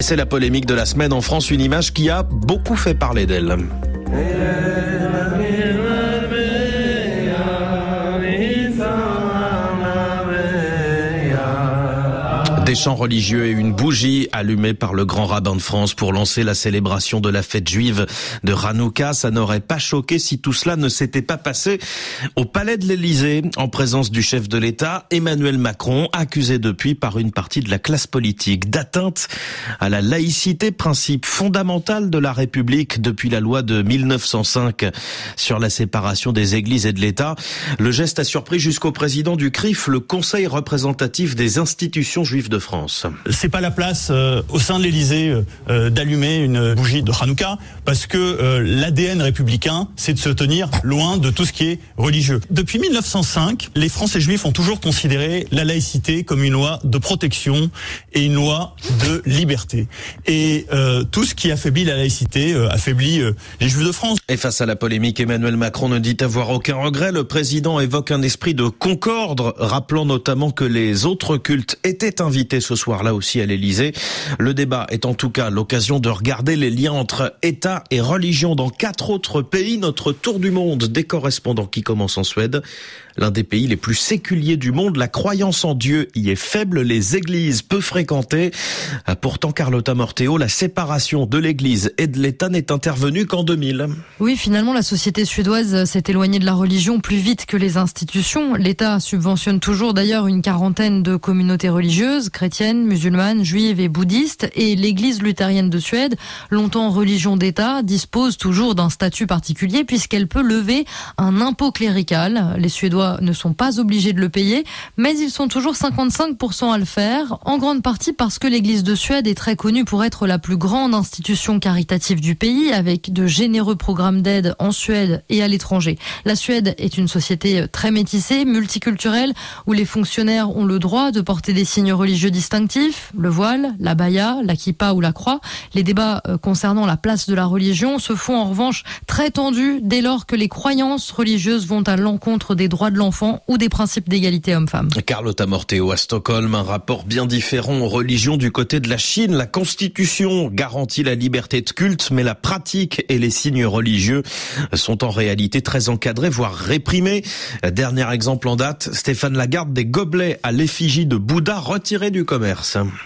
C'est la polémique de la semaine en France, une image qui a beaucoup fait parler d'elle. Des chants religieux et une bougie allumée par le grand rabbin de France pour lancer la célébration de la fête juive de Hanouka. Ça n'aurait pas choqué si tout cela ne s'était pas passé au palais de l'Élysée en présence du chef de l'État, Emmanuel Macron, accusé depuis par une partie de la classe politique d'atteinte à la laïcité, principe fondamental de la République depuis la loi de 1905 sur la séparation des églises et de l'État. Le geste a surpris jusqu'au président du CRIF, le Conseil représentatif des institutions juives de France. C'est pas la place euh, au sein de l'Élysée euh, euh, d'allumer une bougie de Hanouka parce que l'ADN républicain, c'est de se tenir loin de tout ce qui est religieux. Depuis 1905, les Français juifs ont toujours considéré la laïcité comme une loi de protection et une loi de liberté. Et tout ce qui affaiblit la laïcité affaiblit les juifs de France. Et face à la polémique, Emmanuel Macron ne dit avoir aucun regret. Le président évoque un esprit de concorde, rappelant notamment que les autres cultes étaient invités ce soir-là aussi à l'Elysée. Le débat est en tout cas l'occasion de regarder les liens entre État et religion dans quatre autres pays. Notre tour du monde des correspondants qui commence en Suède l'un des pays les plus séculiers du monde. La croyance en Dieu y est faible, les églises peu fréquentées. Pourtant, Carlotta Morteo, la séparation de l'église et de l'État n'est intervenue qu'en 2000. Oui, finalement, la société suédoise s'est éloignée de la religion plus vite que les institutions. L'État subventionne toujours d'ailleurs une quarantaine de communautés religieuses, chrétiennes, musulmanes, juives et bouddhistes. Et l'église luthérienne de Suède, longtemps religion d'État, dispose toujours d'un statut particulier puisqu'elle peut lever un impôt clérical. Les Suédois ne sont pas obligés de le payer, mais ils sont toujours 55% à le faire, en grande partie parce que l'Église de Suède est très connue pour être la plus grande institution caritative du pays, avec de généreux programmes d'aide en Suède et à l'étranger. La Suède est une société très métissée, multiculturelle, où les fonctionnaires ont le droit de porter des signes religieux distinctifs, le voile, la baya, la kippa ou la croix. Les débats euh, concernant la place de la religion se font en revanche très tendus dès lors que les croyances religieuses vont à l'encontre des droits de l'enfant ou des principes d'égalité homme-femme. Carlotta Morteo à Stockholm, un rapport bien différent aux religions du côté de la Chine. La constitution garantit la liberté de culte, mais la pratique et les signes religieux sont en réalité très encadrés, voire réprimés. Dernier exemple en date, Stéphane Lagarde, des gobelets à l'effigie de Bouddha retirés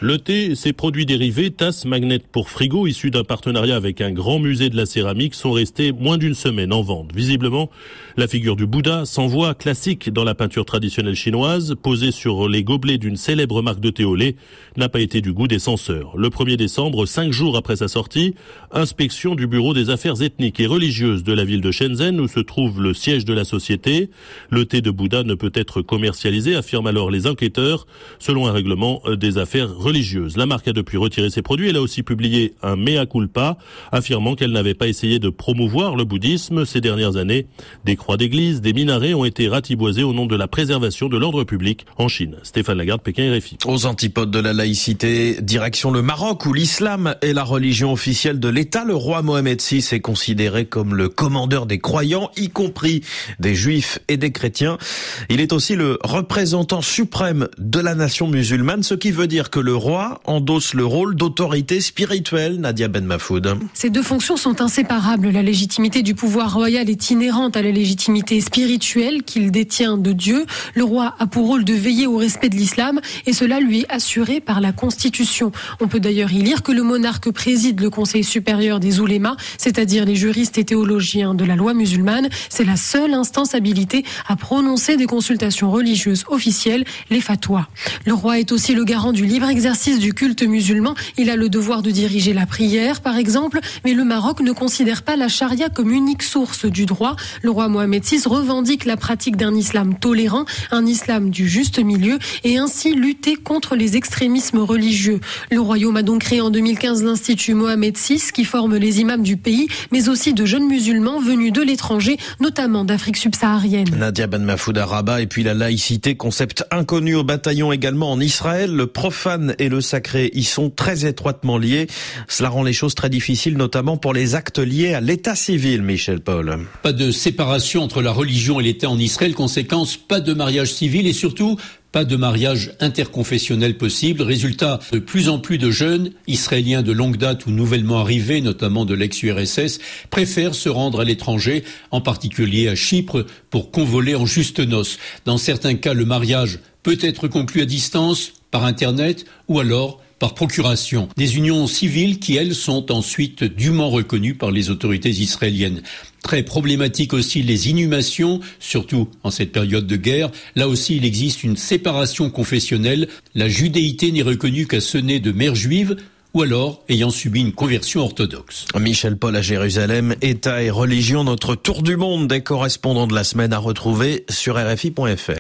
Le thé, ses produits dérivés, tasses, magnètes pour frigo, issus d'un partenariat avec un grand musée de la céramique, sont restés moins d'une semaine en vente. Visiblement, la figure du Bouddha s'envoie classique dans la peinture traditionnelle chinoise, posée sur les gobelets d'une célèbre marque de thé au lait, n'a pas été du goût des censeurs. Le 1er décembre, cinq jours après sa sortie, inspection du bureau des affaires ethniques et religieuses de la ville de Shenzhen, où se trouve le siège de la société. Le thé de Bouddha ne peut être commercialisé, affirment alors les enquêteurs, selon un règlement des affaires religieuses. La marque a depuis retiré ses produits. Elle a aussi publié un mea culpa, affirmant qu'elle n'avait pas essayé de promouvoir le bouddhisme ces dernières années. Des croix d'église, des minarets ont été ratiboisés au nom de la préservation de l'ordre public en Chine. Stéphane Lagarde, Pékin, RFI. Aux antipodes de la laïcité, direction le Maroc où l'islam est la religion officielle de l'État. Le roi Mohamed VI est considéré comme le commandeur des croyants, y compris des juifs et des chrétiens. Il est aussi le représentant suprême de la nation musulmane, ce qui veut dire que le roi endosse le rôle d'autorité spirituelle, Nadia Ben Mafoud. Ces deux fonctions sont inséparables. La légitimité du pouvoir royal est inhérente à la légitimité spirituelle qu'il détient de Dieu. Le roi a pour rôle de veiller au respect de l'islam et cela lui est assuré par la Constitution. On peut d'ailleurs y lire que le monarque préside le Conseil supérieur des oulémas, c'est-à-dire les juristes et théologiens de la loi musulmane. C'est la seule instance habilitée à prononcer des consultations religieuses officielles, les fatwas. Le roi est aussi le garant du libre exercice du culte musulman. Il a le devoir de diriger la prière, par exemple, mais le Maroc ne considère pas la charia comme unique source du droit. Le roi Mohamed VI revendique la pratique d'un islam tolérant, un islam du juste milieu et ainsi lutter contre les extrémismes religieux. Le royaume a donc créé en 2015 l'Institut Mohamed VI qui forme les imams du pays, mais aussi de jeunes musulmans venus de l'étranger, notamment d'Afrique subsaharienne. Nadia Ben et puis la laïcité, concept inconnu au bataillon également en Israël. Le profane et le sacré y sont très étroitement liés. Cela rend les choses très difficiles, notamment pour les actes liés à l'état civil, Michel Paul. Pas de séparation entre la religion et l'État en Israël, conséquence, pas de mariage civil et surtout pas de mariage interconfessionnel possible. Résultat, de plus en plus de jeunes, israéliens de longue date ou nouvellement arrivés, notamment de l'ex-URSS, préfèrent se rendre à l'étranger, en particulier à Chypre, pour convoler en juste noces. Dans certains cas, le mariage peut être conclu à distance, par Internet, ou alors par procuration. Des unions civiles qui, elles, sont ensuite dûment reconnues par les autorités israéliennes. Très problématique aussi les inhumations, surtout en cette période de guerre. Là aussi, il existe une séparation confessionnelle. La judéité n'est reconnue qu'à ce nez de mère juive, ou alors ayant subi une conversion orthodoxe. Michel Paul à Jérusalem, État et religion, notre tour du monde des correspondants de la semaine à retrouver sur RFI.fr.